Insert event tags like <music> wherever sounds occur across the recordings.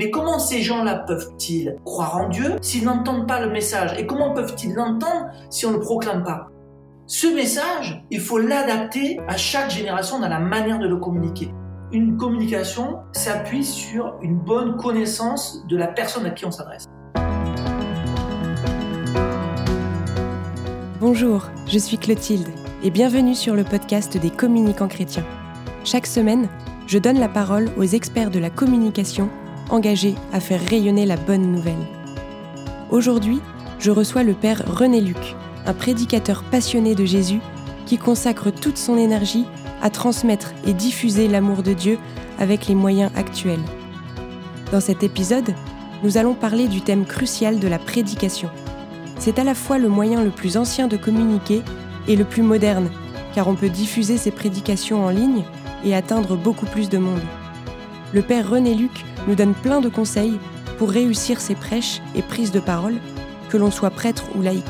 Mais comment ces gens-là peuvent-ils croire en Dieu s'ils n'entendent pas le message? Et comment peuvent-ils l'entendre si on ne le proclame pas? Ce message, il faut l'adapter à chaque génération dans la manière de le communiquer. Une communication s'appuie sur une bonne connaissance de la personne à qui on s'adresse. Bonjour, je suis Clotilde et bienvenue sur le podcast des communicants chrétiens. Chaque semaine, je donne la parole aux experts de la communication engagés à faire rayonner la bonne nouvelle. Aujourd'hui, je reçois le Père René Luc, un prédicateur passionné de Jésus qui consacre toute son énergie à transmettre et diffuser l'amour de Dieu avec les moyens actuels. Dans cet épisode, nous allons parler du thème crucial de la prédication. C'est à la fois le moyen le plus ancien de communiquer et le plus moderne, car on peut diffuser ses prédications en ligne et atteindre beaucoup plus de monde. Le Père René Luc nous donne plein de conseils pour réussir ses prêches et prises de parole, que l'on soit prêtre ou laïque,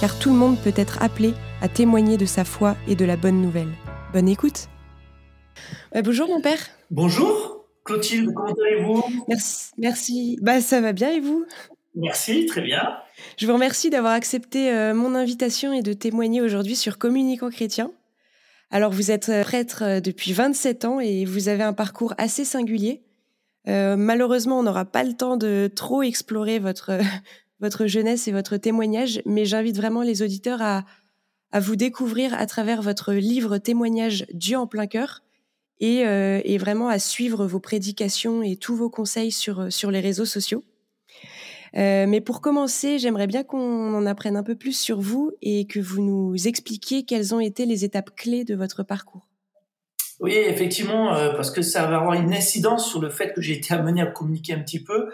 car tout le monde peut être appelé à témoigner de sa foi et de la bonne nouvelle. Bonne écoute. Bah, bonjour mon père. Bonjour Clotilde, comment allez-vous? Merci, merci. Bah ça va bien et vous? Merci, très bien. Je vous remercie d'avoir accepté euh, mon invitation et de témoigner aujourd'hui sur Communicant chrétien. Alors vous êtes euh, prêtre euh, depuis 27 ans et vous avez un parcours assez singulier. Euh, malheureusement, on n'aura pas le temps de trop explorer votre, <laughs> votre jeunesse et votre témoignage, mais j'invite vraiment les auditeurs à, à vous découvrir à travers votre livre témoignage Dieu en plein cœur et, et, vraiment à suivre vos prédications et tous vos conseils sur, sur les réseaux sociaux. Euh, mais pour commencer, j'aimerais bien qu'on en apprenne un peu plus sur vous et que vous nous expliquiez quelles ont été les étapes clés de votre parcours. Oui, effectivement, euh, parce que ça va avoir une incidence sur le fait que j'ai été amené à communiquer un petit peu.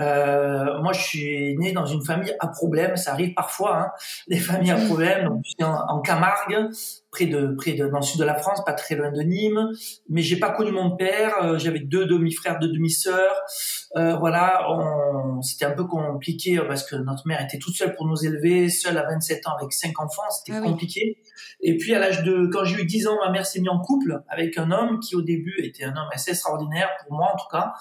Euh, moi, je suis né dans une famille à problème. Ça arrive parfois, hein, <laughs> les familles à problème. Je suis en, en, Camargue, près de, près de, dans le sud de la France, pas très loin de Nîmes. Mais j'ai pas connu mon père. J'avais deux demi-frères, deux demi-sœurs. Euh, voilà, c'était un peu compliqué parce que notre mère était toute seule pour nous élever, seule à 27 ans avec cinq enfants. C'était ah compliqué. Et puis, à l'âge de, quand j'ai eu 10 ans, ma mère s'est mise en couple avec un homme qui, au début, était un homme assez extraordinaire pour moi, en tout cas,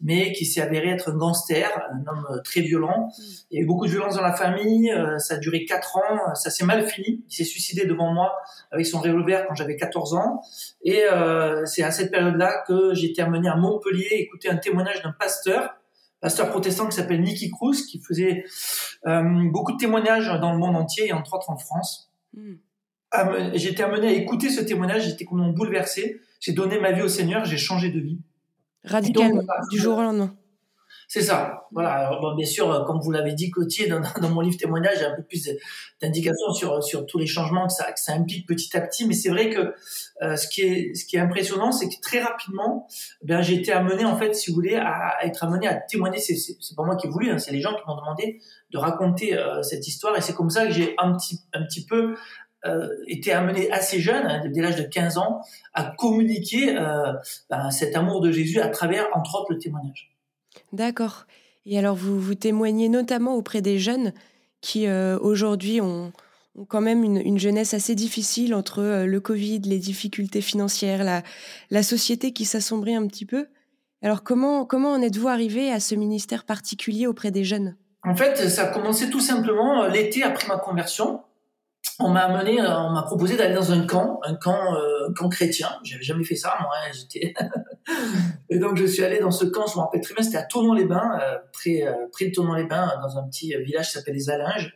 mais qui s'est avéré être un gangster, un homme euh, très violent. Il y a eu beaucoup de violence dans la famille. Euh, ça a duré 4 ans. Ça s'est mal fini. Il s'est suicidé devant moi avec son revolver quand j'avais 14 ans. Et euh, c'est à cette période-là que j'ai été amené à Montpellier écouter un témoignage d'un pasteur pasteur protestant qui s'appelle Nicky Cruz, qui faisait euh, beaucoup de témoignages dans le monde entier et entre autres en France. Mm. J'ai été amené à écouter ce témoignage, j'étais complètement bouleversé. J'ai donné ma vie au Seigneur, j'ai changé de vie. Radicalement, du jour au lendemain. C'est ça. Voilà. Alors, bien sûr, comme vous l'avez dit, Clotier, dans, mon livre témoignage, j'ai un peu plus d'indications sur, sur tous les changements que ça, que ça implique petit à petit. Mais c'est vrai que euh, ce, qui est, ce qui est impressionnant, c'est que très rapidement, ben, j'ai été amené, en fait, si vous voulez, à, être amené à témoigner. C'est, c'est, pas moi qui ai voulu, hein, c'est les gens qui m'ont demandé de raconter euh, cette histoire. Et c'est comme ça que j'ai un petit, un petit peu euh, été amené assez jeune, hein, dès l'âge de 15 ans, à communiquer euh, ben, cet amour de Jésus à travers, entre autres, le témoignage. D'accord. Et alors, vous, vous témoignez notamment auprès des jeunes qui, euh, aujourd'hui, ont, quand même une, une, jeunesse assez difficile entre euh, le Covid, les difficultés financières, la, société qui s'assombrit un petit peu. Alors, comment, en êtes-vous arrivé à ce ministère particulier auprès des jeunes? En fait, ça a commencé tout simplement euh, l'été après ma conversion on m'a amené, on m'a proposé d'aller dans un camp, un camp, euh, un camp chrétien. J'avais jamais fait ça, moi. Hein, j'étais. Et donc je suis allé dans ce camp. Je me rappelle très bien. C'était à Tournon-les-Bains, euh, près, euh, près de Tournon-les-Bains, dans un petit village qui s'appelle les Alinges.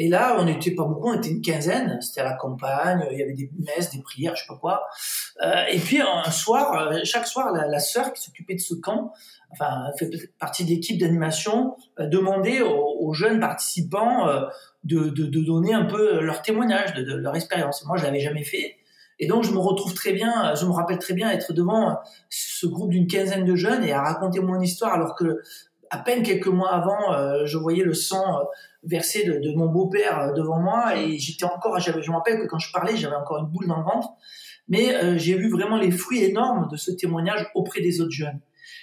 Et là, on n'était pas beaucoup, on était une quinzaine. C'était à la campagne. Il y avait des messes, des prières, je sais pas quoi. Euh, et puis un soir, chaque soir, la, la sœur qui s'occupait de ce camp, enfin, fait partie de l'équipe d'animation, demandait aux, aux, jeunes participants de, de, de, donner un peu leur témoignage de, de leur expérience. Moi, je l'avais jamais fait. Et donc, je me retrouve très bien, je me rappelle très bien être devant ce groupe d'une quinzaine de jeunes et à raconter mon histoire alors que à peine quelques mois avant, euh, je voyais le sang euh, versé de, mon beau-père euh, devant moi et j'étais encore, je me rappelle que quand je parlais, j'avais encore une boule dans le ventre. Mais j'ai vu vraiment les fruits énormes de ce témoignage auprès des autres jeunes.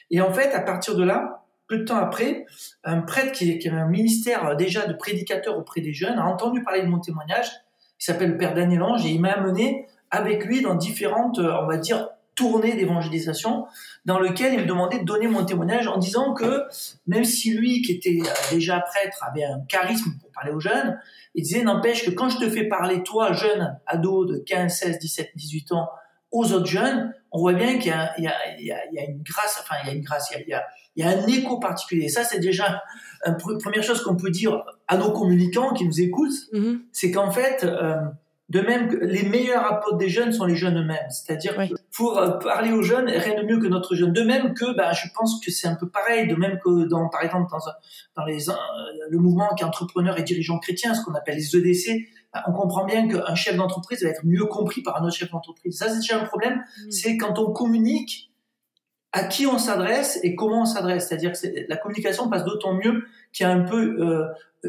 Et en fait, à partir de là, peu de temps après, un prêtre qui, avait un ministère déjà de prédicateur auprès des jeunes a entendu parler de mon témoignage, qui s'appelle le Père Daniel Ange, et il m'a amené avec lui dans différentes, euh, on va dire, tournée d'évangélisation dans lequel il me demandait de donner mon témoignage en disant que même si lui, qui était déjà prêtre, avait un charisme pour parler aux jeunes, il disait, n'empêche que quand je te fais parler, toi, jeune ado de 15, 16, 17, 18 ans, aux autres jeunes, on voit bien qu'il y, y, y, y a, une grâce, enfin, il y a une grâce, il y a, il y a un écho particulier. Ça, c'est déjà une première chose qu'on peut dire à nos communicants qui nous écoutent, mm-hmm. c'est qu'en fait, euh, de même que les meilleurs apôtres des jeunes sont les jeunes eux-mêmes. C'est-à-dire pour euh, parler aux jeunes, rien de mieux que notre jeune. De même que, bah, je pense que c'est un peu pareil. De même que dans, par exemple, dans, dans les, euh, le mouvement qui est entrepreneur et dirigeant chrétien, ce qu'on appelle les EDC, bah, on comprend bien qu'un chef d'entreprise va être mieux compris par un autre chef d'entreprise. Ça, c'est déjà un problème. Mm. C'est quand on communique à qui on s'adresse et comment on s'adresse. C'est-à-dire que la communication passe d'autant mieux qu'il y a un peu euh,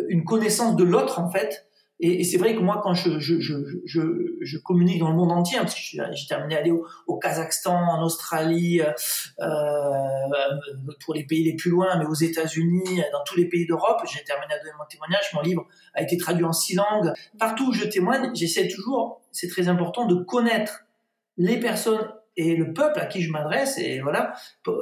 une connaissance de l'autre, en fait, et, c'est vrai que moi, quand je, je, je, je, communique dans le monde entier, hein, parce que j'ai terminé à aller au, Kazakhstan, en Australie, euh, euh, pour les pays les plus loin, mais aux États-Unis, dans tous les pays d'Europe, j'ai terminé à donner mon témoignage. Mon livre a été traduit en six langues. Partout où je témoigne, j'essaie toujours, c'est très important, de connaître les personnes et le peuple à qui je m'adresse, et voilà,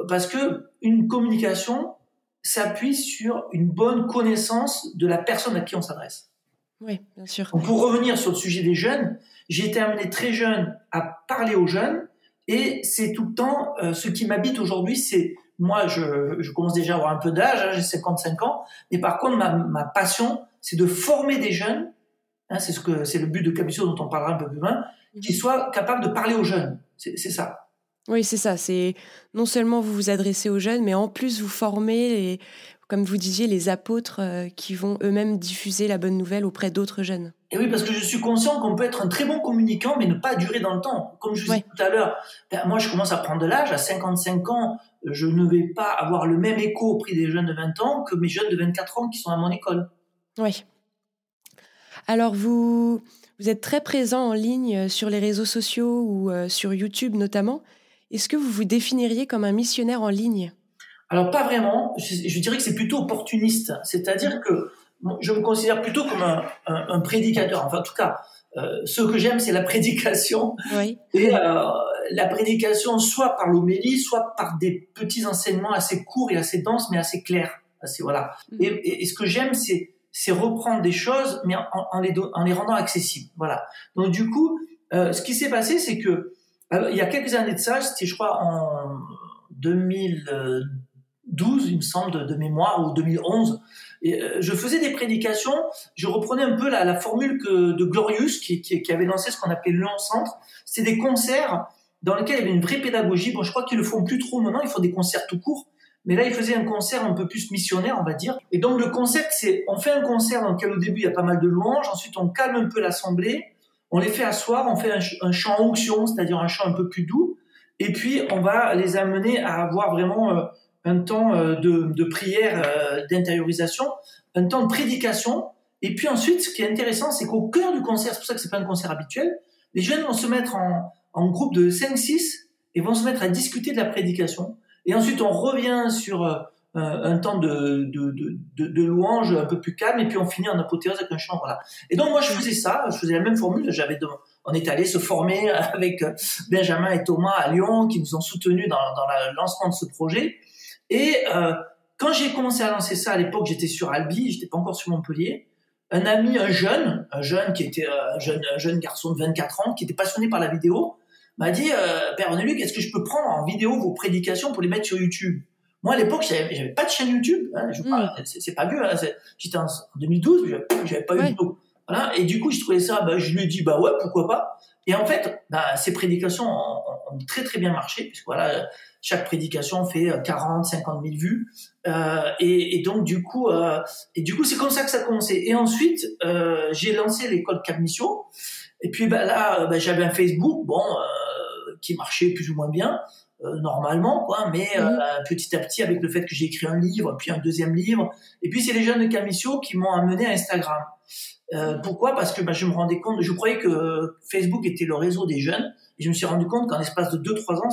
parce que une communication s'appuie sur une bonne connaissance de la personne à qui on s'adresse. Oui, bien sûr. pour revenir sur le sujet des jeunes, j'ai été amené très jeune à parler aux jeunes et c'est tout le temps euh, ce qui m'habite aujourd'hui, c'est moi, je, je, commence déjà à avoir un peu d'âge, hein, j'ai 55 ans, mais par contre, ma, ma passion, c'est de former des jeunes, hein, c'est ce que c'est le but de Capuccio dont on parlera un peu plus loin, mhm. qui soient capables de parler aux jeunes. C'est ça. Oui, c'est ça. C'est non seulement vous vous adressez aux jeunes, mais en plus vous formez et comme vous disiez, les apôtres euh, qui vont eux-mêmes diffuser la bonne nouvelle auprès d'autres jeunes. Et oui, parce que je suis conscient qu'on peut être un très bon communicant, mais ne pas durer dans le temps. Comme je vous disais tout à l'heure, ben, moi je commence à prendre de l'âge, à 55 ans, je ne vais pas avoir le même écho auprès des jeunes de 20 ans que mes jeunes de 24 ans qui sont à mon école. Oui. Alors vous, vous êtes très présent en ligne sur les réseaux sociaux ou euh, sur YouTube notamment. Est-ce que vous vous définiriez comme un missionnaire en ligne? Alors pas vraiment, je, dirais que c'est plutôt opportuniste, c'est-à-dire que je me considère plutôt comme un, prédicateur. Enfin, en tout cas, euh, ce que j'aime, c'est la prédication. Oui. Et euh, la prédication, soit par l'homélie, soit par des petits enseignements assez courts et assez denses, mais assez clairs. Assez, voilà. Mm. Et, ce que j'aime, c'est c'est reprendre des choses, mais en, les, en les rendant accessibles. Voilà. Donc du coup, euh, ce qui s'est passé, c'est que il y a quelques années de ça, c'était je crois en 2000. 12, il me semble, de, mémoire, ou 2011. Et, euh, je faisais des prédications, je reprenais un peu la, la formule que, de Glorious, qui, qui, avait lancé ce qu'on appelait le Centre. C'est des concerts dans lesquels il y avait une vraie pédagogie. Bon, je crois qu'ils le font plus trop maintenant, ils font des concerts tout courts. Mais là, il faisait un concert un peu plus missionnaire, on va dire. Et donc, le concept, c'est, on fait un concert dans lequel au début, il y a pas mal de louanges. Ensuite, on calme un peu l'assemblée. On les fait asseoir. On fait un, un chant onction, c'est-à-dire un chant un peu plus doux. Et puis, on va les amener à avoir vraiment euh, un temps euh, de, de prière, euh, d'intériorisation, un temps de prédication. Et puis ensuite, ce qui est intéressant, c'est qu'au cœur du concert, c'est pour ça que c'est pas un concert habituel, les jeunes vont se mettre en, en groupe de 5-6 et vont se mettre à discuter de la prédication. Et ensuite, on revient sur euh, un temps de, de, de, de, louange un peu plus calme, et puis on finit en apothéose avec un chant. Voilà. Et donc moi, je faisais ça, je faisais la même formule. J'avais on est allé se former <laughs> avec Benjamin et Thomas à Lyon, qui nous ont soutenus dans, dans le lancement de ce projet. Et euh, quand j'ai commencé à lancer ça, à l'époque, j'étais sur Albi, j'étais pas encore sur Montpellier. Un ami, un jeune, un jeune qui était euh, un jeune, un jeune garçon de 24 ans, qui était passionné par la vidéo, m'a dit euh, Père René-Luc, est-ce que je peux prendre en vidéo vos prédications pour les mettre sur YouTube? Moi, à l'époque, j'avais, j'avais pas de chaîne YouTube. Hein, je mm. c'est, pas vieux. Hein, j'étais en, 2012, j'avais, j'avais pas eu YouTube. Voilà. Et du coup, je trouvais ça, bah, je lui ai dit, bah ouais, pourquoi pas. Et en fait, bah, ces prédications ont, ont, très très bien marché, puisque voilà, chaque prédication fait 40, 50 000 vues. Euh, et, et, donc du coup, euh, et du coup, c'est comme ça que ça a commencé. Et ensuite, euh, j'ai lancé l'école Cap Mission. Et puis bah, là, bah, j'avais un Facebook, bon, euh, qui marchait plus ou moins bien. Euh, normalement quoi mais mmh. petit à petit avec le fait que j'ai écrit un livre puis un deuxième livre. Et puis c'est les jeunes de Camisio qui m'ont amené à Instagram. Euh, pourquoi? Parce que bah, je me rendais compte, je croyais que Facebook était le réseau des jeunes, et je me suis rendu compte qu'en l'espace de 2-3 ans,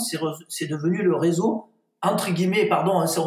c'est devenu le réseau entre guillemets, pardon, hein, c'est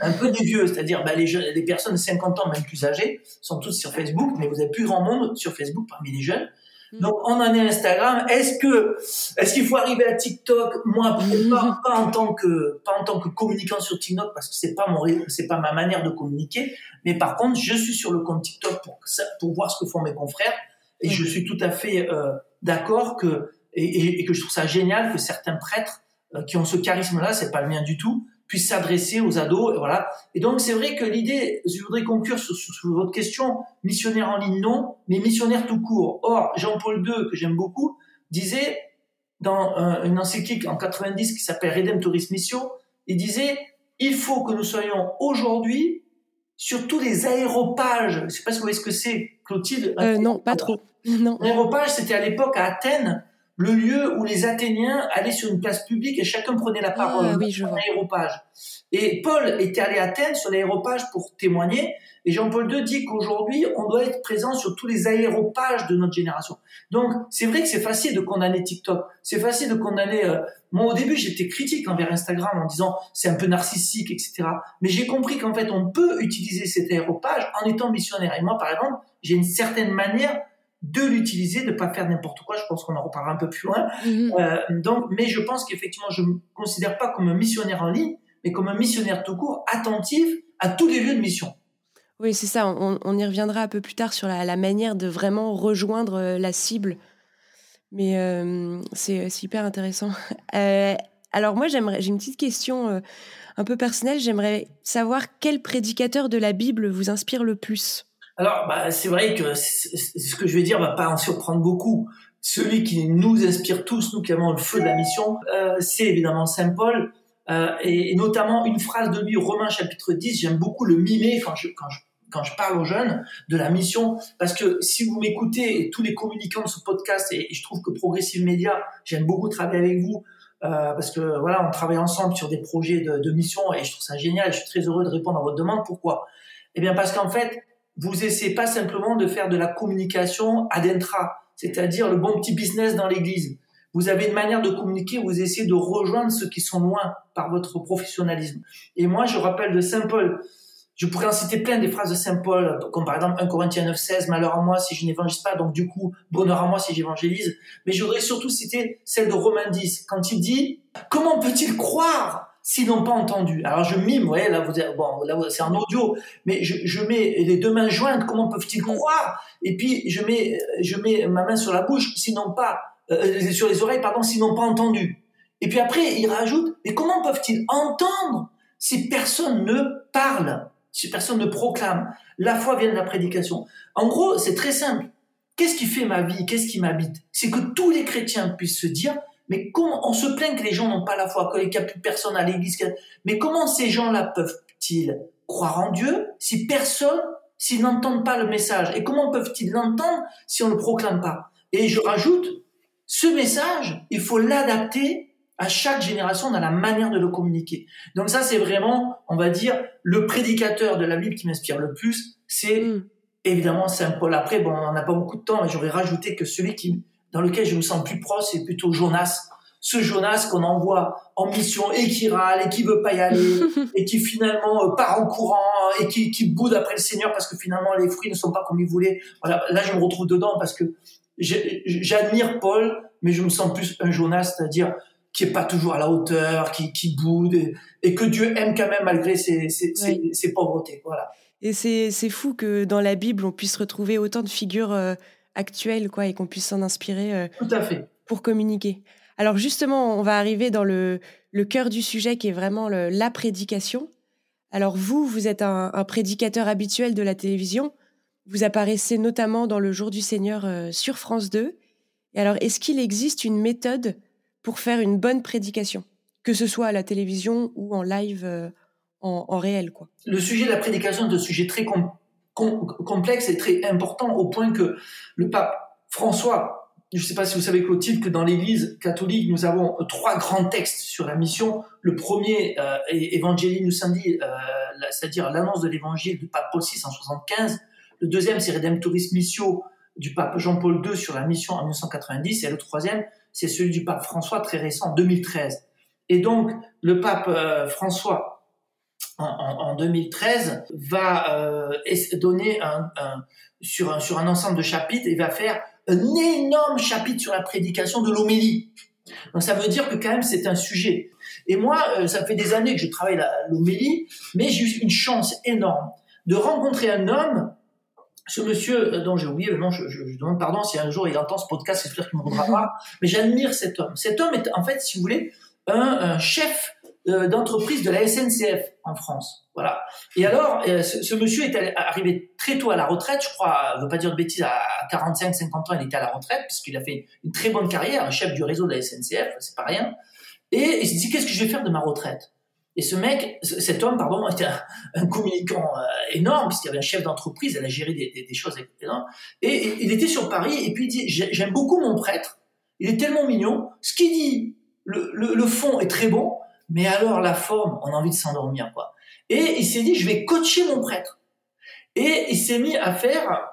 un peu des vieux, c'est-à-dire bah, les, jeunes, les personnes de 50 ans, même plus âgées, sont toutes sur Facebook, mais vous avez plus grand monde sur Facebook parmi les jeunes. Mm. Donc on en est Instagram. Est-ce que est-ce qu'il faut arriver à TikTok? Moi, pas, <laughs> pas, en tant que pas en tant que communicant sur TikTok parce que c'est pas mon c'est pas ma manière de communiquer. Mais par contre, je suis sur le compte TikTok pour pour voir ce que font mes confrères et je suis tout à fait euh, d'accord que et, et, que je trouve ça génial que certains prêtres euh, qui ont ce charisme-là, c'est pas le mien du tout, puissent s'adresser aux ados, et voilà. Et donc c'est vrai que l'idée, je voudrais conclure sur, sur, votre question, missionnaire en ligne non, mais missionnaire tout court. Or Jean-Paul II, que j'aime beaucoup, disait dans une encyclique en 90 qui s'appelle Redemptoris Missio, il disait il faut que nous soyons aujourd'hui sur tous les aéropages. Je sais pas si vous voyez ce que c'est, Clotilde. Euh, non, pas trop. <laughs> Non. L'aéropage, c'était à l'époque à Athènes le lieu où les Athéniens allaient sur une place publique et chacun prenait la parole. Ah, oui, je L'aéropage. Et Paul était allé à Athènes sur l'aéropage pour témoigner. Et Jean-Paul II dit qu'aujourd'hui, on doit être présent sur tous les aéropages de notre génération. Donc, c'est vrai que c'est facile de condamner TikTok. C'est facile de condamner. Euh... Moi, au début, j'étais critique envers Instagram en disant c'est un peu narcissique, etc. Mais j'ai compris qu'en fait, on peut utiliser cet aéropage en étant missionnaire. Et moi, par exemple, j'ai une certaine manière de l'utiliser, de pas faire n'importe quoi. Je pense qu'on en reparlera un peu plus loin. Mhm. Euh, donc, mais je pense qu'effectivement, je me considère pas comme un missionnaire en ligne, mais comme un missionnaire tout court, attentif à tous les lieux de mission. Oui, c'est ça. On, y reviendra un peu plus tard sur la, manière de vraiment rejoindre euh, la cible. Mais euh, c'est hyper intéressant. <laughs> alors moi, j'aimerais, j'ai une petite question un peu personnelle. J'aimerais savoir quel prédicateur de la Bible vous inspire le plus? Alors, bah, c'est vrai que ce que je vais dire va pas en surprendre beaucoup. Celui qui nous inspire tous, nous qui avons le feu de la mission, euh, c'est évidemment Saint Paul, euh, et, notamment une phrase de lui, Romains chapitre 10, j'aime beaucoup le mimer quand je, quand je, quand je parle aux jeunes de la mission, parce que si vous m'écoutez, tous les communicants de ce podcast, et, je trouve que Progressive Media, j'aime beaucoup travailler avec vous, euh, parce que voilà, on travaille ensemble sur des projets de, de mission, et je trouve ça génial, je suis très heureux de répondre à votre demande. Pourquoi? Eh bien parce qu'en fait, vous essayez pas simplement de faire de la communication ad intra, c'est-à-dire le bon petit business dans l'église. Vous avez une manière de communiquer, vous essayez de rejoindre ceux qui sont loin par votre professionnalisme. Et moi, je rappelle de Saint Paul, je pourrais en citer plein des phrases de Saint Paul, comme par exemple 1 Corinthiens 9, 16, malheur à moi si je n'évangélise pas, donc du coup, bonheur à moi si j'évangélise. Mais je voudrais surtout citer celle de Romains 10, quand il dit, comment peut-il croire s'ils n'ont pas entendu. Alors je mime, vous voyez, là, vous, bon, là c'est en audio, mais je, je, mets les deux mains jointes, comment peuvent-ils mm. croire? Et puis je mets, je mets ma main sur la bouche, s'ils n'ont pas, euh, sur les oreilles, pardon, s'ils n'ont pas entendu. Et puis après, il rajoute, mais comment peuvent-ils entendre si personne ne parle, si personne ne proclame? La foi vient de la prédication. En gros, c'est très simple. Qu'est-ce qui fait ma vie? Qu'est-ce qui m'habite? C'est que tous les chrétiens puissent se dire, mais comment on se plaint que les gens n'ont pas la foi, qu'il n'y a plus personne à l'église. Mais comment ces gens-là peuvent-ils croire en Dieu si personne, s'ils n'entendent pas le message? Et comment peuvent-ils l'entendre si on ne le proclame pas? Et je rajoute, ce message, il faut l'adapter à chaque génération dans la manière de le communiquer. Donc ça, c'est vraiment, on va dire, le prédicateur de la Bible qui m'inspire le plus, c'est mm. évidemment Saint Paul. Après, bon, on n'a pas beaucoup de temps, mais j'aurais rajouté que celui qui dans lequel je me sens plus proche, c'est plutôt Jonas. Ce Jonas qu'on envoie en mission et qui râle et qui veut pas y aller <laughs> et qui finalement euh, part en courant et qui, qui boude après le Seigneur parce que finalement les fruits ne sont pas comme il voulait. Voilà, là je me retrouve dedans parce que j'admire Paul, mais je me sens plus un Jonas, c'est-à-dire qui est pas toujours à la hauteur, qui, qui boude et, que Dieu aime quand même malgré ses, ses, ses, pauvretés. Voilà. Et c'est fou que dans la Bible on puisse retrouver autant de figures. Euh, actuel, quoi, et qu'on puisse s'en inspirer euh, Tout à fait. pour communiquer. Alors justement, on va arriver dans le, le cœur du sujet qui est vraiment la prédication. Alors vous, vous êtes un, prédicateur habituel de la télévision. Vous apparaissez notamment dans le Jour du Seigneur euh, sur France 2. Et alors, est-ce qu'il existe une méthode pour faire une bonne prédication, que ce soit à la télévision ou en live, euh, en, réel quoi? Le sujet de la prédication est un sujet très complexe et très important au point que le pape François, je ne sais pas si vous savez Clotilde, que dans l'Église catholique, nous avons trois grands textes sur la mission. Le premier euh, est Evangelii Nucendi, euh, c'est-à-dire l'annonce de l'Évangile du pape Paul VI en 75. Le deuxième, c'est Redemptoris Missio du pape Jean-Paul II sur la mission en 1990. Et le troisième, c'est celui du pape François très récent, en 2013. Et donc, le pape euh, François en, 2013 va euh, donner un, sur, un, sur un ensemble de chapitres et va faire un énorme chapitre sur la prédication de l'homélie. Donc ça veut dire que quand même c'est un sujet. Et moi, euh, ça fait des années que je travaille l'homélie, mais j'ai eu une chance énorme de rencontrer un homme, ce monsieur euh, dont j'ai oublié le nom, je, je, demande pardon si un jour il entend ce podcast, j'espère qu'il ne me rendra pas, <laughs> mais j'admire cet homme. Cet homme est en fait, si vous voulez, un, chef euh, d'entreprise de la SNCF en France. Voilà. Et alors, ce, monsieur est arrivé très tôt à la retraite, je crois, je ne veux pas dire de bêtises, à 45-50 ans, il était à la retraite, puisqu'il a fait une très bonne carrière, chef du réseau de la SNCF, c'est pas rien. Et il s'est dit, qu'est-ce que je vais faire de ma retraite? Et ce mec, cet homme, pardon, <laughs> était un, communicant euh, énorme, puisqu'il avait un chef d'entreprise, elle a géré des, des, choses énormes. Et, il était sur Paris, et puis il dit, j'aime beaucoup mon prêtre, il est tellement mignon, ce qu'il dit, le, fond est très bon, mais alors la forme, on a envie de s'endormir, quoi. Et il s'est dit, je vais coacher mon prêtre. Et il s'est mis à faire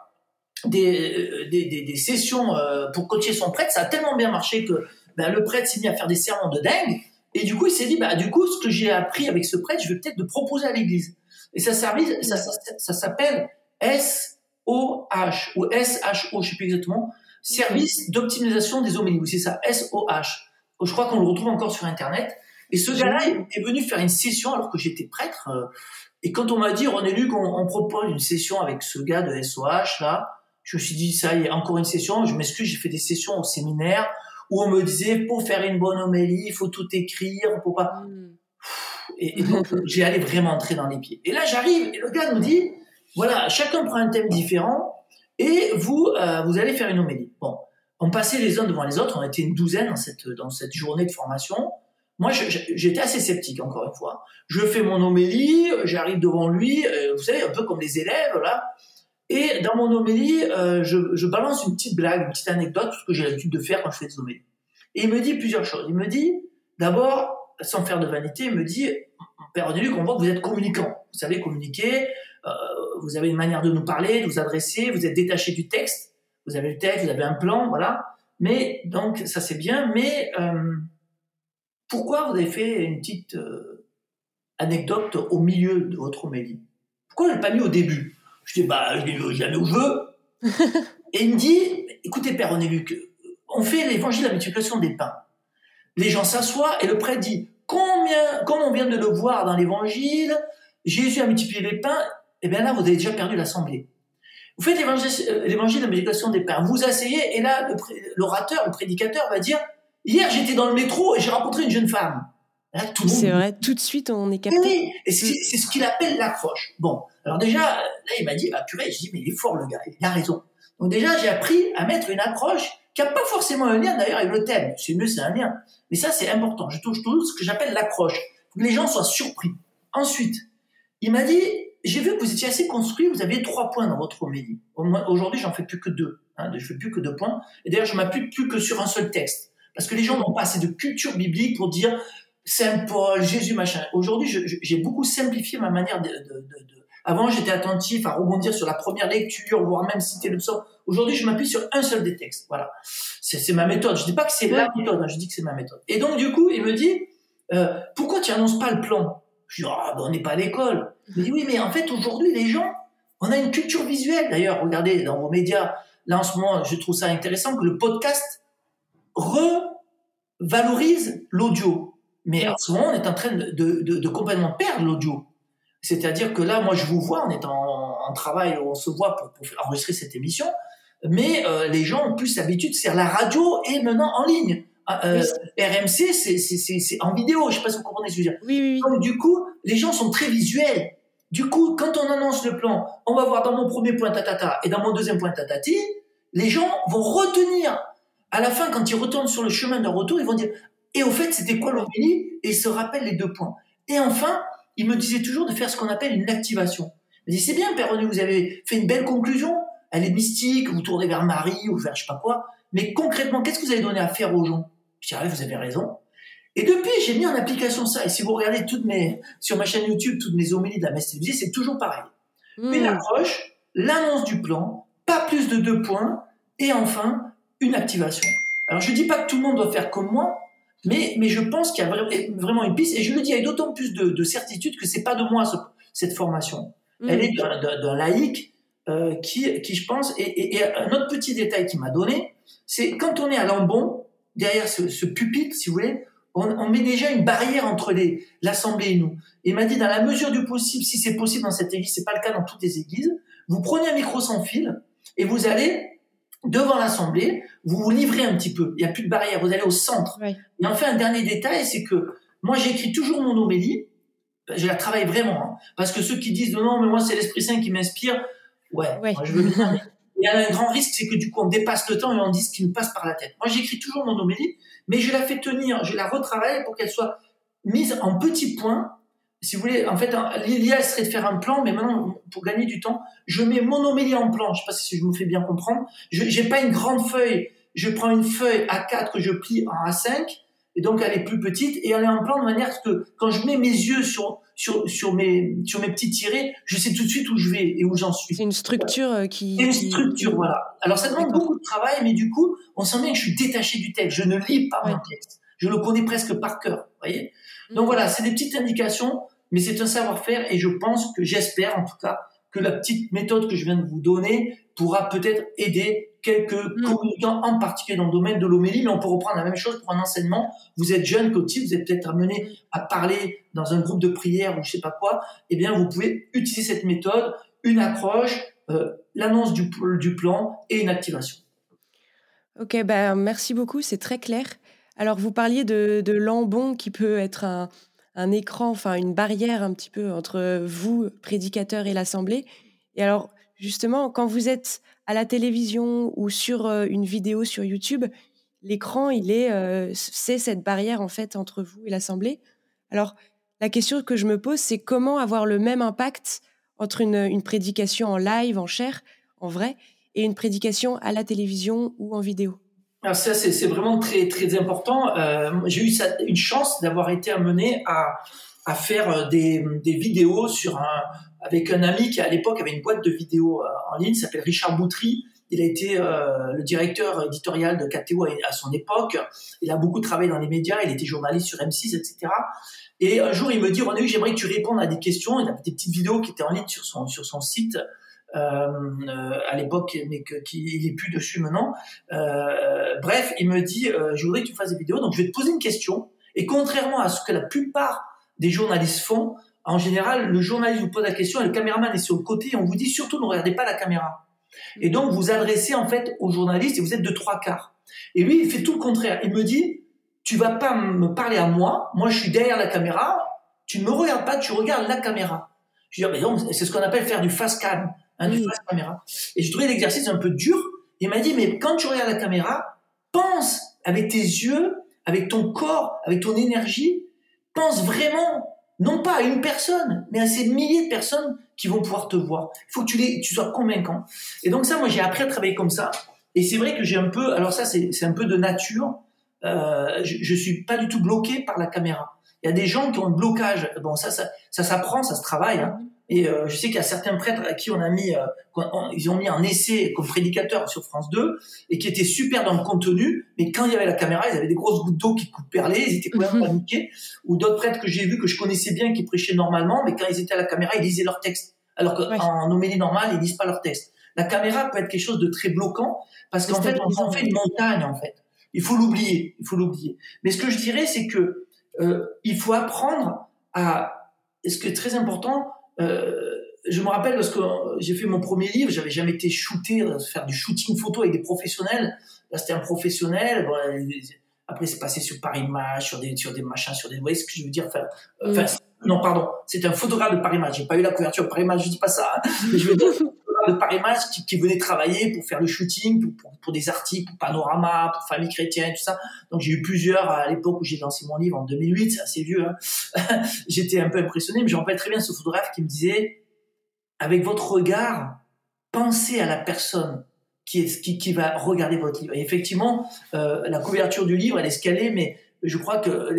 des, des, sessions euh, pour coacher son prêtre. Ça a tellement bien marché que ben, le prêtre s'est mis à faire des sermons de dingue. Et du coup, il s'est dit, bah, du coup, ce que j'ai appris avec ce prêtre, je vais peut-être le proposer à l'église. Et ça, ça, ça, s'appelle SOH ou SHO, je sais plus exactement, Service d'optimisation des homélies. C'est ça, SOH. Je crois qu'on le retrouve encore sur Internet. Et ce gars-là est venu faire une session alors que j'étais prêtre. Euh, et quand on m'a dit, René Luc, on, on propose une session avec ce gars de SOH, là, je me suis dit, ça y est, encore une session. Je m'excuse, j'ai fait des sessions au séminaire où on me disait pour faire une bonne homélie, il faut tout écrire, pour pas. Hmm. Et, donc <laughs> j'ai allé vraiment entrer dans les pieds. Et là j'arrive et le gars nous dit voilà, chacun prend un thème différent et vous euh, vous allez faire une homélie. Bon, on passait les uns devant les autres, on était une douzaine dans cette dans cette journée de formation. Moi, j'étais assez sceptique, encore une fois. Je fais mon homélie, j'arrive devant lui, euh, vous savez, un peu comme les élèves, là. Et dans mon homélie, euh, je, balance une petite blague, une petite anecdote, ce que j'ai l'habitude de faire quand je fais des homélies. Et il me dit plusieurs choses. Il me dit, d'abord, sans faire de vanité, il me dit, Père Odéluc, on voit que vous êtes communicant. Vous savez communiquer, euh, vous avez une manière de nous parler, de vous adresser, vous êtes détaché du texte, vous avez le texte, vous avez un plan, voilà. Mais, donc, ça c'est bien, mais pourquoi vous avez fait une petite anecdote au milieu de votre homélie? Pourquoi vous ne l'avez pas mis au début? Je dis, bah, je l'ai où je veux. <laughs> et il me dit, écoutez, Père René-Luc, on fait l'évangile de la multiplication des pains. Les gens s'assoient et le prêtre dit, combien, comme on vient de le voir dans l'évangile, Jésus a multiplié les pains, et eh bien là, vous avez déjà perdu l'assemblée. Vous faites l'évangile de la multiplication des pains, vous asseyez, et là, l'orateur, le prédicateur va dire, hier j'étais dans le métro et j'ai rencontré une jeune femme. C'est vrai, tout de suite on est capté. Oui, et c'est ce qu'il appelle l'accroche. Bon, alors déjà, là il m'a dit, ah purée, je dis, mais il est fort le gars, il a raison. Donc déjà, j'ai appris à mettre une accroche qui n'a pas forcément un lien d'ailleurs avec le thème. C'est mieux, c'est un lien. Mais ça, c'est important. Je touche tout ce que j'appelle l'accroche. que les gens soient surpris. Ensuite, il m'a dit, j'ai vu que vous étiez assez construit, vous aviez trois points dans votre homélie. Aujourd'hui, j'en fais plus que deux. Hein, je fais plus que deux points. Et d'ailleurs, je m'appuie plus que sur un seul texte. Parce que les gens n'ont pas assez de culture biblique pour dire Saint Paul, Jésus, machin. Aujourd'hui, j'ai beaucoup simplifié ma manière de, avant, j'étais attentif à rebondir sur la première lecture, voire même citer le psaume. Aujourd'hui, je m'appuie sur un seul des textes. Voilà. C'est ma méthode. Je dis pas que c'est la méthode, hein, je dis que c'est ma méthode. Et donc, du coup, il me dit, euh, pourquoi tu annonces pas le plan? Je dis, ah, ben, on n'est pas à l'école. Il me dit, oui, mais en fait, aujourd'hui, les gens, on a une culture visuelle. D'ailleurs, regardez, dans vos médias, là, en ce moment, je trouve ça intéressant que le podcast revalorise l'audio. Mais en ce moment, on est en train de, de, de, de complètement perdre l'audio. C'est-à-dire que là, moi, je vous vois, on est en, en travail, on se voit pour, pour enregistrer cette émission, mais euh, les gens ont plus l'habitude, c'est la radio et maintenant en ligne. Ah, euh, RMC, c'est en vidéo, je sais pas si vous comprenez ce que je veux dire. Oui, oui, Donc, du coup, les gens sont très visuels. Du coup, quand on annonce le plan, on va voir dans mon premier point tatata et dans mon deuxième point tatati, les gens vont retenir. À la fin, quand ils retournent sur le chemin de retour, ils vont dire et au fait, c'était quoi l'homélie Et ils se rappellent les deux points. Et enfin, il me disait toujours de faire ce qu'on appelle une activation. Il me c'est bien, Père René, vous avez fait une belle conclusion. Elle est mystique, vous tournez vers Marie ou vers je sais pas quoi. Mais concrètement, qu'est-ce que vous avez donné à faire aux gens? Je dis, ah, vous avez raison. Et depuis, j'ai mis en application ça. Et si vous regardez toutes mes, sur ma chaîne YouTube, toutes mes homélies de la messe télévisée, c'est toujours pareil. Mmh. Une approche, l'annonce du plan, pas plus de deux points, et enfin, une activation. Alors, je dis pas que tout le monde doit faire comme moi, mais, mais je pense qu'il y a vraiment une piste, et je le dis avec d'autant plus de, de certitude que c'est pas de moi cette formation. Mm. Elle est d'un laïc euh, qui, qui, je pense, et, et, un autre petit détail qui m'a donné, c'est quand on est à Lambon, derrière ce, ce pupitre, si vous voulez, on, on, met déjà une barrière entre l'assemblée et nous. Et il m'a dit, dans la mesure du possible, si c'est possible dans cette église, c'est pas le cas dans toutes les églises, vous prenez un micro sans fil et vous allez devant l'assemblée, vous vous livrez un petit peu. Il n'y a plus de barrière, vous allez au centre. Et enfin, un dernier détail, c'est que moi, j'écris toujours mon homélie. Je la travaille vraiment. Hein. parce que ceux qui disent non, mais moi, c'est l'Esprit Saint qui m'inspire. Ouais, Moi, je veux bien. <laughs> Il y a un grand risque, c'est que du coup, on dépasse le temps et on dit ce qui nous passe par la tête. Moi, j'écris toujours mon homélie, mais je la fais tenir, je la retravaille pour qu'elle soit mise en petits points si vous voulez, en fait, l'idéal serait de faire un plan, mais maintenant, pour gagner du temps, je mets mon homélie en plan. Je sais pas si je me fais bien comprendre. Je n'ai pas une grande feuille. Je prends une feuille A4 que je plie en A5, et donc elle est plus petite, et elle est en plan de manière que quand je mets mes yeux sur, sur, sur, mes, sur mes petits tirés, je sais tout de suite où je vais et où j'en suis. C'est une structure euh, qui... C'est une structure, voilà. Alors ça demande beaucoup de travail, mais du coup, on sent bien que je suis détaché du texte. Je ne lis pas mon texte. Je le connais presque par cœur, voyez? Donc voilà, c'est des petites indications mais c'est un savoir-faire et je pense que j'espère en tout cas que la petite méthode que je viens de vous donner pourra peut-être aider quelques mm. communicants en particulier dans le domaine de l'homélie, mais on peut reprendre la même chose pour un enseignement. Vous êtes jeune, côté, vous êtes peut-être amené à parler dans un groupe de prière ou je sais pas quoi. Eh bien, vous pouvez utiliser cette méthode, une accroche, euh, l'annonce du, du plan et une activation. Ok, ben merci beaucoup, c'est très clair. Alors, vous parliez de, de l'ambon qui peut être un, écran, enfin une barrière un petit peu entre vous, prédicateur, et l'Assemblée. Et alors, justement, quand vous êtes à la télévision ou sur euh, une vidéo sur YouTube, l'écran, il euh, c'est cette barrière en fait entre vous et l'Assemblée. Alors, la question que je me pose, c'est comment avoir le même impact entre une, une prédication en live, en chair, en vrai, et une prédication à la télévision ou en vidéo? Alors ça, c'est vraiment très très important. Euh, J'ai eu une chance d'avoir été amené à, à faire euh, des, des, vidéos sur un, avec un ami qui à l'époque avait une boîte de vidéos euh, en ligne, s'appelle Richard Boutry. Il a été euh, le directeur éditorial de KTO à son époque. Il a beaucoup travaillé dans les médias. Il était journaliste sur M6, etc. Et un jour, il me dit, René, j'aimerais que tu répondes à des questions. Il a des petites vidéos qui étaient en ligne sur son, sur son site à l'époque, mais qu'il est plus dessus maintenant. Euh, bref, il me dit, euh, je voudrais que tu fasses des vidéos, donc je vais te poser une question. Et contrairement à ce que la plupart des journalistes font, en général, le journaliste vous pose la question et le caméraman est sur le côté et on vous dit surtout ne regardez pas la caméra. Et donc vous adressez en fait au journaliste et vous êtes de trois quarts. Et lui, il fait tout le contraire. Il me dit, tu vas pas me parler à moi, moi je suis derrière la caméra, tu ne me regardes pas, tu regardes la caméra. Je dis, ah, mais donc, c'est ce qu'on appelle faire du fast cam caméra. Et j'ai trouvé l'exercice un peu dur. Il m'a dit, mais quand tu regardes la caméra, pense avec tes yeux, avec ton corps, avec ton énergie, pense vraiment, non pas à une personne, mais à ces milliers de personnes qui vont pouvoir te voir. Il faut que tu, les, tu sois convaincant. Et donc ça, moi, j'ai appris à travailler comme ça. Et c'est vrai que j'ai un peu, alors ça, c'est un peu de nature. Euh, je, je suis pas du tout bloqué par la caméra. Il y a des gens qui ont un blocage. Bon, ça, ça, ça s'apprend, ça se travaille. Hein. Et euh, je sais qu'il y a certains prêtres à qui on a mis, euh, ils ont mis un essai comme prédicateur sur France 2 et qui étaient super dans le contenu, mais quand il y avait la caméra, ils avaient des grosses gouttes d'eau qui perlaient, ils étaient complètement mhm. paniqués. Ou d'autres prêtres que j'ai vus que je connaissais bien qui prêchaient normalement, mais quand ils étaient à la caméra, ils lisaient leur texte, alors qu'en homélie normale, ils lisent pas leur texte. La caméra peut être quelque chose de très bloquant parce qu'en fait, on en fait une montagne en fait. Il faut l'oublier, il faut l'oublier. Mais ce que je dirais, c'est que euh, il faut apprendre à, ce qui est très important, je me rappelle parce que j'ai fait mon premier livre, j'avais jamais été shooté, euh, faire du shooting photo avec des professionnels. Là, c'était un professionnel. après, c'est passé sur Paris Match, sur des, sur des machins, sur des. Vous voyez ce que je veux dire? Enfin, enfin non, pardon, c'est un photographe de Paris Match. J'ai pas eu la couverture de Paris Match, je dis pas ça. Hein. mais je veux dire, de Paris Match qui, qui, venait travailler pour faire le shooting, pour, des articles, pour Panorama, pour Famille Chrétienne, tout ça. Donc j'ai eu plusieurs à l'époque où j'ai lancé mon livre en 2008, c'est assez vieux. Hein. <laughs> J'étais un peu impressionné, mais je me rappelle très bien ce photographe qui me disait, avec votre regard, pensez à la personne qui, est, qui va regarder votre livre. Et effectivement, euh, la couverture du livre, elle est scalée, mais je crois que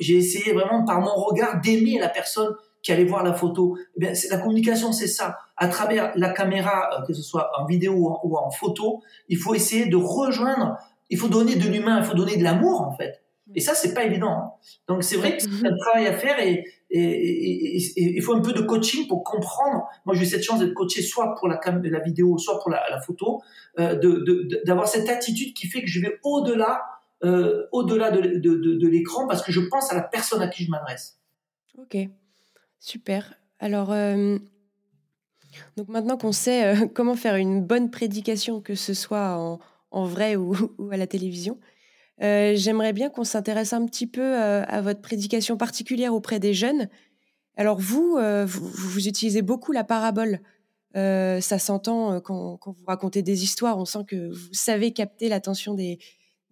j'ai essayé vraiment par mon regard d'aimer la personne qui allait voir la photo. Eh la communication, c'est ça. À travers la caméra, euh, que ce soit en vidéo ou en, photo, il faut essayer de rejoindre. Il faut donner de l'humain, il faut donner de l'amour en fait. Et ça, c'est pas évident. Hein. Donc c'est vrai que c'est un travail à faire et, il faut un peu de coaching pour comprendre. Moi, j'ai cette chance d'être coaché soit pour la, vidéo, soit pour la, photo, euh, d'avoir cette attitude qui fait que je vais au-delà euh, de, de, de l'écran parce que je pense à la personne à qui je m'adresse. Ok, super. Alors, euh, donc maintenant qu'on sait euh, <laughs> comment faire une bonne prédication, que ce soit en, vrai <laughs> ou, à la télévision, euh, j'aimerais bien qu'on s'intéresse un petit peu à votre prédication particulière auprès des jeunes. Alors vous, vous, utilisez beaucoup la parabole. ça s'entend quand, vous racontez des histoires, on sent que vous savez capter l'attention des,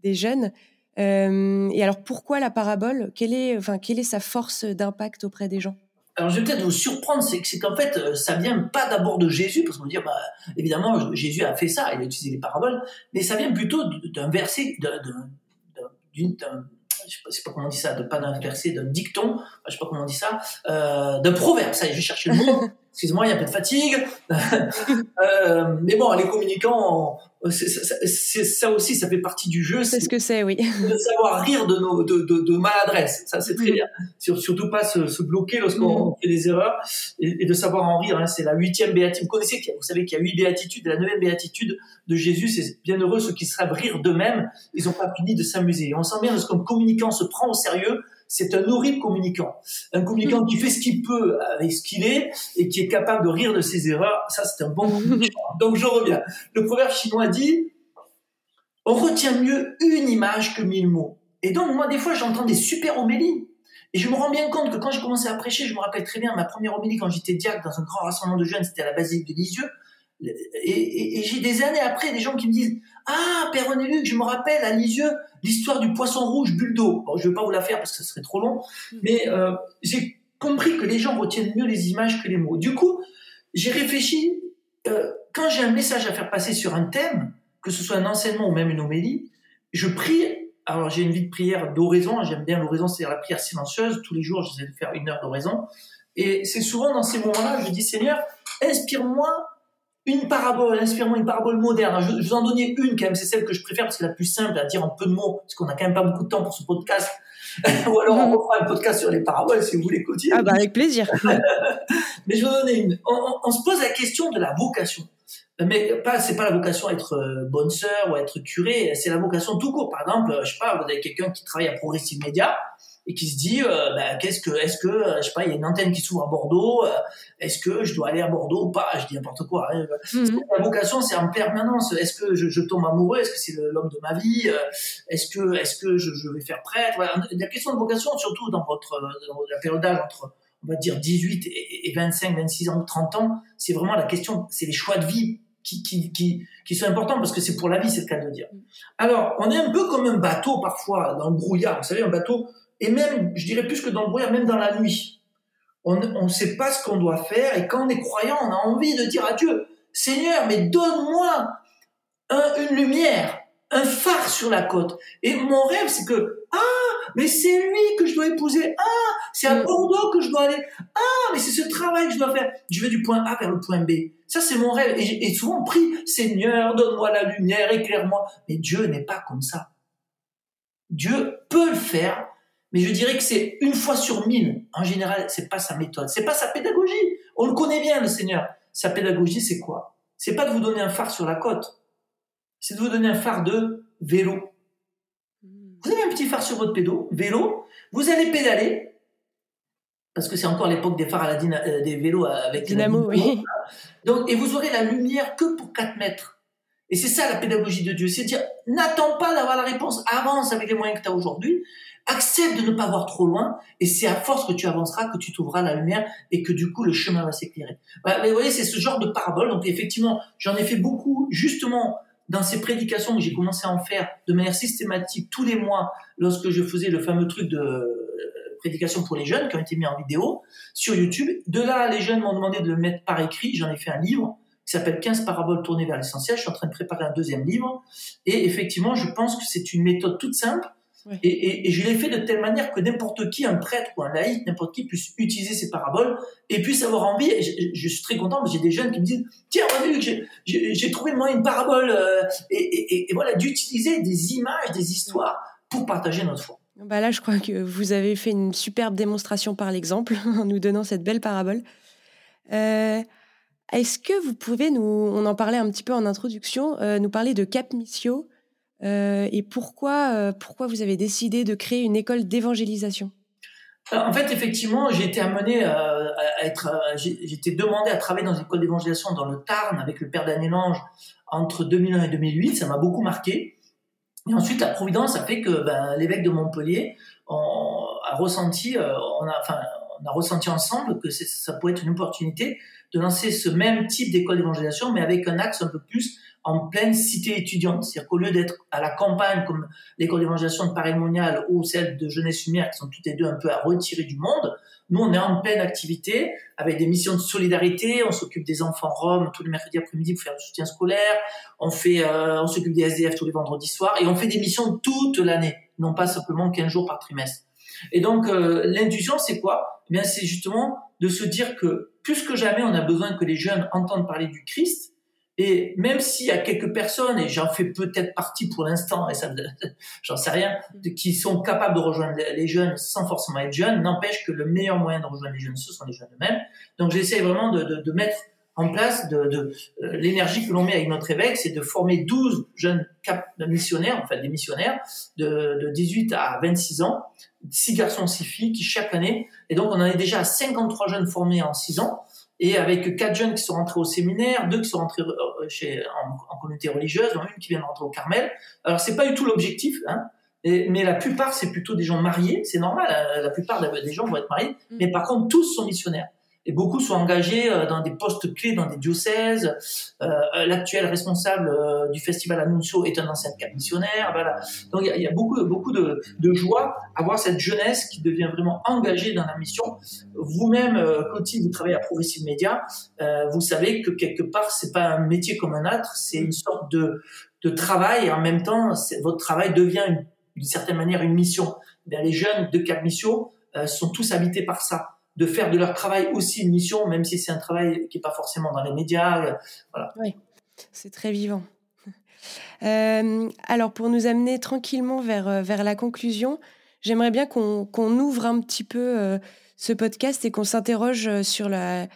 des jeunes. Et alors, pourquoi la parabole? Quelle est, enfin, quelle est sa force d'impact auprès des gens? Alors, je vais peut-être vous surprendre, c'est, qu'en fait, euh, ça vient pas d'abord de Jésus, parce qu'on va dire, bah, évidemment, Jésus a fait ça, il a utilisé les paraboles, mais ça vient plutôt d'un verset, d'un, d'une, d'un, je sais pas comment on dit ça, de, pas d'un verset, d'un dicton, je sais pas comment on dit ça, euh, d'un proverbe, ça y est, je cherche le mot, <laughs> excuse-moi, il y a un peu de fatigue, <laughs> euh, mais bon, les communicants, c'est ça aussi, ça fait partie du jeu. C'est ce que c'est, oui. De savoir rire de nos de, de, de maladresse, ça c'est très bien. Surtout pas se, se bloquer lorsqu'on mm. fait des erreurs et, et, de savoir en rire. Hein. C'est la huitième béatitude. Vous connaissez, vous savez qu'il y a huit béatitudes. La neuvième béatitude de Jésus, c'est bien heureux ceux qui savent rire d'eux-mêmes. Ils n'ont pas fini de s'amuser. on sent bien lorsqu'un communicant se prend au sérieux, c'est un horrible communicant. Un communicant qui fait ce qu'il peut avec ce qu'il est et qui est capable de rire de ses erreurs, ça c'est un bon <laughs> communicant. Donc je reviens. Le proverbe chinois dit on retient mieux une image que mille mots. Et donc moi des fois j'entends des super homélies et je me rends bien compte que quand j'ai commencé à prêcher, je me rappelle très bien ma première homélie quand j'étais diacre dans un grand rassemblement de jeunes, c'était à la basilique de Lisieux. Et, et, j'ai des années après des gens qui me disent Ah, Père René Luc, je me rappelle à Lisieux l'histoire du poisson rouge. Bon, je vais pas vous la faire parce que ce serait trop long, mm. mais euh, j'ai compris que les gens retiennent mieux les images que les mots. Du coup, j'ai réfléchi, euh, quand j'ai un message à faire passer sur un thème, que ce soit un enseignement ou même une homélie, je prie. Alors j'ai une vie de prière d'oraison, j'aime bien l'oraison, c'est la prière silencieuse. Tous les jours, j'essaie de faire une heure d'oraison. Et c'est souvent dans ces moments-là, je dis Seigneur, inspire-moi une parabole, inspire-moi une parabole moderne. Je, je, vous en donnais une quand même, c'est celle que je préfère parce que c'est la plus simple à dire en peu de mots, parce qu'on a quand même pas beaucoup de temps pour ce podcast. <laughs> Ou alors on refera un podcast sur les paraboles si vous voulez continuer. Ah bah avec plaisir. <laughs> Mais je vais en donner une. On, on, se pose la question de la vocation. Mais pas, c'est pas la vocation à être euh, bonne sœur ou à être curé, c'est la vocation tout court. Par exemple, je sais pas, vous avez quelqu'un qui travaille à Progressive Media, et qui se dit euh, bah, qu'est-ce que est-ce que euh, je sais pas il y a une antenne qui s'ouvre à Bordeaux euh, est-ce que je dois aller à Bordeaux ou pas? Je dis n'importe quoi hein. mm-hmm. la vocation c'est en permanence est-ce que je, je, tombe amoureux? Est-ce que c'est l'homme de ma vie? Est-ce que est-ce que je, je, vais faire prêtre? Voilà. la question de vocation surtout dans votre dans la période d'âge entre on va dire 18 et 25 26 ans ou 30 ans c'est vraiment la question c'est les choix de vie qui, qui, qui, qui, sont importants parce que c'est pour la vie, c'est le cas de dire. Mm. Alors, on est un peu comme un bateau parfois dans le brouillard. Vous savez, un bateau, et même, je dirais plus que dans le brouillard, même dans la nuit. On ne sait pas ce qu'on doit faire, et quand on est croyant, on a envie de dire à Dieu, Seigneur, mais donne-moi un, une lumière, un phare sur la côte. Et mon rêve, c'est que, ah, mais c'est lui que je dois épouser. Ah, c'est à mm. Bordeaux que je dois aller. Ah, mais c'est ce travail que je dois faire. Je vais du point A vers le point B. Ça, c'est mon rêve. Et, et souvent, on prie, Seigneur, donne-moi la lumière, éclaire-moi. Mais Dieu n'est pas comme ça. Dieu peut le faire, mais je dirais que c'est une fois sur mille. En général, c'est pas sa méthode, c'est pas sa pédagogie. On le connaît bien, le Seigneur. Sa pédagogie, c'est quoi? C'est pas de vous donner un phare sur la côte, c'est de vous donner un phare de vélo. Vous avez un petit phare sur votre pédo, vélo, vous allez pédaler, parce que c'est encore l'époque des phares à la euh, des vélos avec dynamo, oui. <laughs> Donc, et vous aurez la lumière que pour 4 mètres. Et c'est ça la pédagogie de Dieu, c'est dire, n'attends pas d'avoir la réponse, avance avec les moyens que tu as aujourd'hui, accepte de ne pas voir trop loin, et c'est à force que tu avanceras que tu trouveras la lumière et que du coup le chemin va s'éclairer. Vous voyez, c'est ce genre de parabole. Donc effectivement, j'en ai fait beaucoup justement dans ces prédications que j'ai commencé à en faire de manière systématique tous les mois lorsque je faisais le fameux truc de euh, prédication pour les jeunes qui ont été mis en vidéo sur YouTube. De là, les jeunes m'ont demandé de le mettre par écrit. J'en ai fait un livre qui s'appelle 15 paraboles tournées vers l'essentiel. Je suis en train de préparer un deuxième livre. Et effectivement, je pense que c'est une méthode toute simple et, je l'ai fait de telle manière que n'importe qui, un prêtre ou un laïc, n'importe qui puisse utiliser ces paraboles et puisse avoir envie. Et je, suis très content parce que j'ai des jeunes qui me disent Tiens, j'ai trouvé moi une parabole. Euh, et, voilà, d'utiliser des images, des histoires pour partager notre foi. Bah là, je crois que vous avez fait une superbe démonstration par l'exemple <laughs> en nous donnant cette belle parabole. Euh, est-ce que vous pouvez nous, on en parlait un petit peu en introduction, euh, nous parler de Cap Missio euh, et pourquoi, pourquoi vous avez décidé de créer une école d'évangélisation? En fait, effectivement, j'ai été amené à, être, j'ai été demandé à travailler dans une école d'évangélisation dans le Tarn avec le père Daniel Ange entre 2001 et 2008. Ça m'a beaucoup marqué. Et ensuite, la Providence a fait que ben, l'évêque de Montpellier on, a ressenti, enfin, on a ressenti ensemble que ça pouvait être une opportunité de lancer ce même type d'école d'évangélisation, mais avec un axe un peu plus en pleine cité étudiante. C'est-à-dire qu'au lieu d'être à la campagne comme l'école d'évangélisation de Paris Monial ou celle de Jeunesse Lumière, qui sont toutes les deux un peu à retirer du monde, nous, on est en pleine activité avec des missions de solidarité. On s'occupe des enfants roms tous les mercredis après-midi pour faire du soutien scolaire. On fait, euh, on s'occupe des SDF tous les vendredis soirs et on fait des missions toute l'année, non pas simplement 15 jours par trimestre. Et donc, euh, l'intuition, c'est quoi? Eh bien, c'est justement de se dire que plus que jamais, on a besoin que les jeunes entendent parler du Christ. Et même s'il y a quelques personnes, et j'en fais peut-être partie pour l'instant, et ça, <laughs> j'en sais rien, qui sont capables de rejoindre les jeunes sans forcément être jeunes, n'empêche que le meilleur moyen de rejoindre les jeunes, ce sont les jeunes eux-mêmes. Donc j'essaie vraiment de, de, de mettre en place de, de euh, l'énergie que l'on met avec notre évêque, c'est de former 12 jeunes cap missionnaires, enfin des missionnaires, de, de 18 à 26 ans, 6 garçons, 6 filles, qui chaque année, et donc on en est déjà à 53 jeunes formés en 6 ans, et avec 4 jeunes qui sont rentrés au séminaire, 2 qui sont rentrés euh, chez, en, communauté religieuse, dont une qui vient de rentrer au Carmel. Alors c'est pas du tout l'objectif, hein, mais la plupart, c'est plutôt des gens mariés, c'est normal, hein, la plupart des gens vont être mariés, mm. mais par contre, tous sont missionnaires et beaucoup sont engagés euh, dans des postes clés dans des diocèses. Euh, l'actuel responsable euh, du festival Annuncio est un ancien cap missionnaire. Voilà. Donc il y, a beaucoup, beaucoup de, de, joie à voir cette jeunesse qui devient vraiment engagée dans la mission. Vous-même, Clotilde, vous travaillez à Progressive Media, vous savez que quelque part c'est pas un métier comme un autre, c'est une sorte de, de travail et en même temps votre travail devient d'une certaine manière une mission. Eh les jeunes de Cap Mission sont tous habités par ça de faire de leur travail aussi une mission, même si c'est un travail qui n'est pas forcément dans les médias. Euh, voilà. Oui, c'est très vivant. <laughs> Euh, alors, pour nous amener tranquillement vers, euh, vers la conclusion, j'aimerais bien qu'on ouvre un petit peu ce podcast et qu'on s'interroge sur la,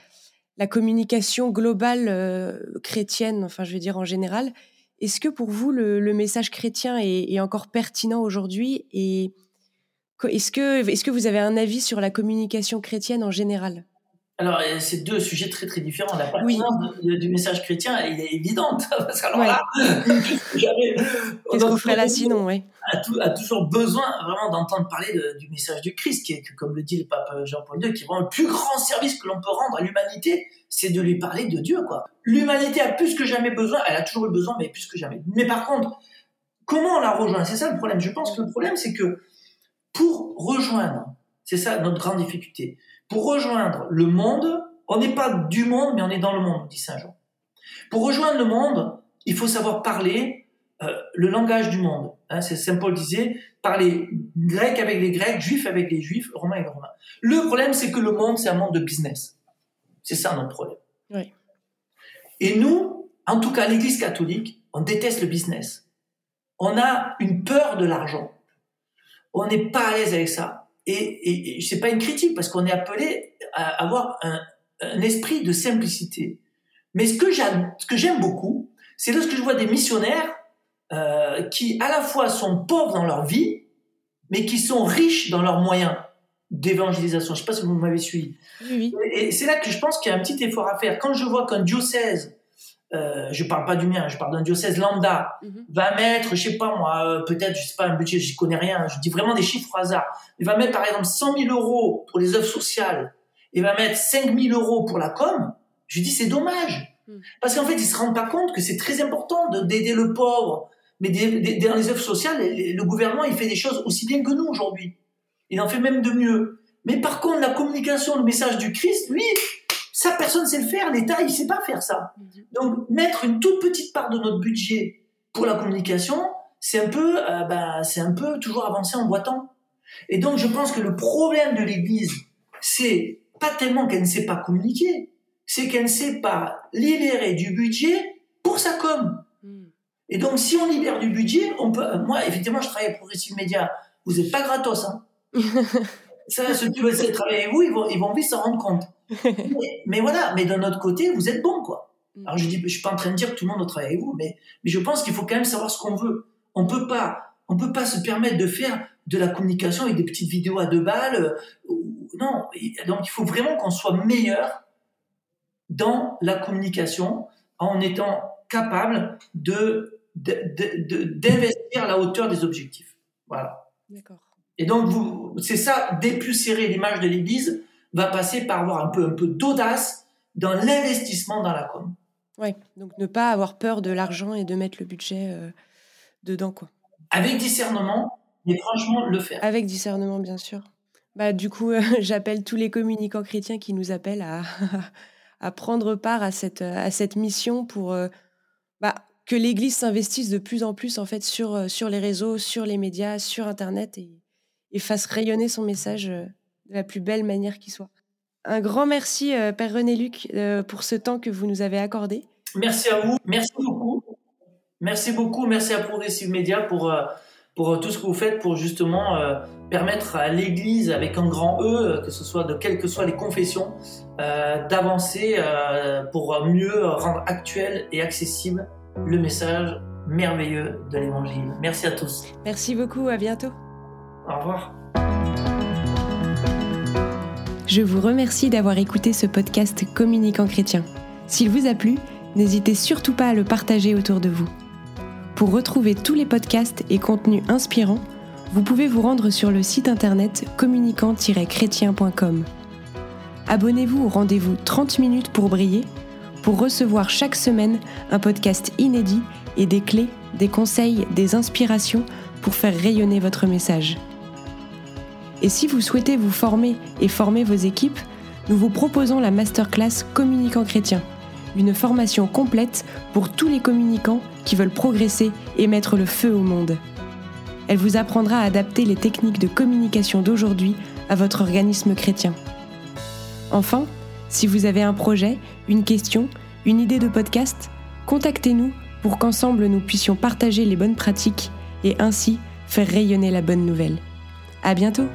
la, communication globale chrétienne, enfin, je veux dire en général. Est-ce que pour vous, le, message chrétien est, est encore pertinent aujourd'hui et est-ce que, est que vous avez un avis sur la communication chrétienne en général? Alors, euh, c'est deux sujets très très différents. La pertinence du message chrétien, elle est évidente. <laughs> Parce là, <laughs> qu'est-ce qu'on ferait là sinon, oui a, toujours besoin vraiment d'entendre parler du message du Christ, qui est, comme le dit le pape Jean-Paul II, qui est vraiment le plus grand service que l'on peut rendre à l'humanité, c'est de lui parler de Dieu, quoi. L'humanité a plus que jamais besoin, elle a toujours eu besoin, mais plus que jamais. Mais par contre, comment on la rejoint? C'est ça le problème. Je pense que le problème, c'est que pour rejoindre, c'est ça notre grande difficulté, pour rejoindre le monde, on n'est pas du monde, mais on est dans le monde, dit Saint Jean. Pour rejoindre le monde, il faut savoir parler euh, le langage du monde. Hein, c'est Saint Paul disait, parler grec avec les grecs, juif avec les juifs, romain avec les romains. Le problème, c'est que le monde, c'est un monde de business. C'est ça notre problème. Oui. Et nous, en tout cas l'Église catholique, on déteste le business. On a une peur de l'argent on n'est pas à l'aise avec ça. Et, et, c'est pas une critique parce qu'on est appelé à avoir un, esprit de simplicité. Mais ce que j'aime, ce que j'aime beaucoup, c'est lorsque je vois des missionnaires euh, qui à la fois sont pauvres dans leur vie, mais qui sont riches dans leurs moyens d'évangélisation. Je sais pas si vous m'avez suivi. Oui. Et c'est là que je pense qu'il y a un petit effort à faire. Quand je vois qu'un diocèse euh, je parle pas du mien, je parle d'un diocèse lambda, mhm. va mettre, je sais pas moi, euh, peut-être, je sais pas, un budget, je connais rien, je dis vraiment des chiffres au hasard. Il va mettre par exemple 100 000 euros pour les œuvres sociales, et va mettre 5 000 euros pour la com. Je dis c'est dommage, mhm. parce qu'en fait ils se rendent pas compte que c'est très important d'aider le pauvre, mais dans les œuvres sociales, le gouvernement il fait des choses aussi bien que nous aujourd'hui. Il en fait même de mieux. Mais par contre la communication, le message du Christ, lui, ça, personne sait le faire. L'État, il sait pas faire ça. Donc, mettre une toute petite part de notre budget pour la communication, c'est un peu, euh, bah, c'est un peu toujours avancer en boitant. Et donc, je pense que le problème de l'Église, c'est pas tellement qu'elle ne sait pas communiquer, c'est qu'elle ne sait pas libérer du budget pour sa com. Mhm. Et donc, si on libère du budget, on peut. Moi, effectivement, je travaille à Progressive Média vous n'êtes pas gratos. Hein. <laughs> Ça, ceux qui veulent travailler avec vous, ils vont, ils vont vite s'en rendre compte. <laughs> mais, voilà, mais d'un autre côté, vous êtes bon, quoi. Mm. Alors je dis, je suis pas en train de dire que tout le monde doit travailler avec vous, mais, mais je pense qu'il faut quand même savoir ce qu'on veut. On peut pas, on peut pas se permettre de faire de la communication avec des petites vidéos à deux balles. Euh, non, donc il faut vraiment qu'on soit meilleur dans la communication en étant capable de d'investir à la hauteur des objectifs. Voilà. D'accord. Et donc, vous, c'est ça, dépussérer l'image de l'Église va passer par avoir un peu, un peu d'audace dans l'investissement dans la com. Oui, donc ne pas avoir peur de l'argent et de mettre le budget euh, dedans, quoi. Avec discernement, mais franchement, le faire. Avec discernement, bien sûr. Bah, du coup, <laughs> j'appelle tous les communicants chrétiens qui nous appellent à, <laughs> à prendre part à cette, à cette mission pour euh, bah, que l'Église s'investisse de plus en plus en fait sur, euh, sur les réseaux, sur les médias, sur Internet et, et fasse rayonner son message euh, de la plus belle manière qui soit. Un grand merci, euh, Père René Luc, euh, pour ce temps que vous nous avez accordé. Merci à vous, merci beaucoup. Merci beaucoup, merci à Progressive Media pour, pour tout ce que vous faites pour justement permettre à l'Église, avec un grand E, que ce soit de quelles que soient les confessions, d'avancer pour mieux rendre actuel et accessible le message merveilleux de l'Évangile. Merci à tous. Merci beaucoup, à bientôt. Au revoir. Je vous remercie d'avoir écouté ce podcast Communicant chrétien. S'il vous a plu, n'hésitez surtout pas à le partager autour de vous. Pour retrouver tous les podcasts et contenus inspirants, vous pouvez vous rendre sur le site internet communicant-chrétien.com. Abonnez-vous au rendez-vous 30 minutes pour briller pour recevoir chaque semaine un podcast inédit et des clés, des conseils, des inspirations pour faire rayonner votre message. Et si vous souhaitez vous former et former vos équipes, nous vous proposons la masterclass Communicant chrétien, une formation complète pour tous les communicants qui veulent progresser et mettre le feu au monde. Elle vous apprendra à adapter les techniques de communication d'aujourd'hui à votre organisme chrétien. Enfin, si vous avez un projet, une question, une idée de podcast, contactez-nous pour qu'ensemble nous puissions partager les bonnes pratiques et ainsi faire rayonner la bonne nouvelle. À bientôt!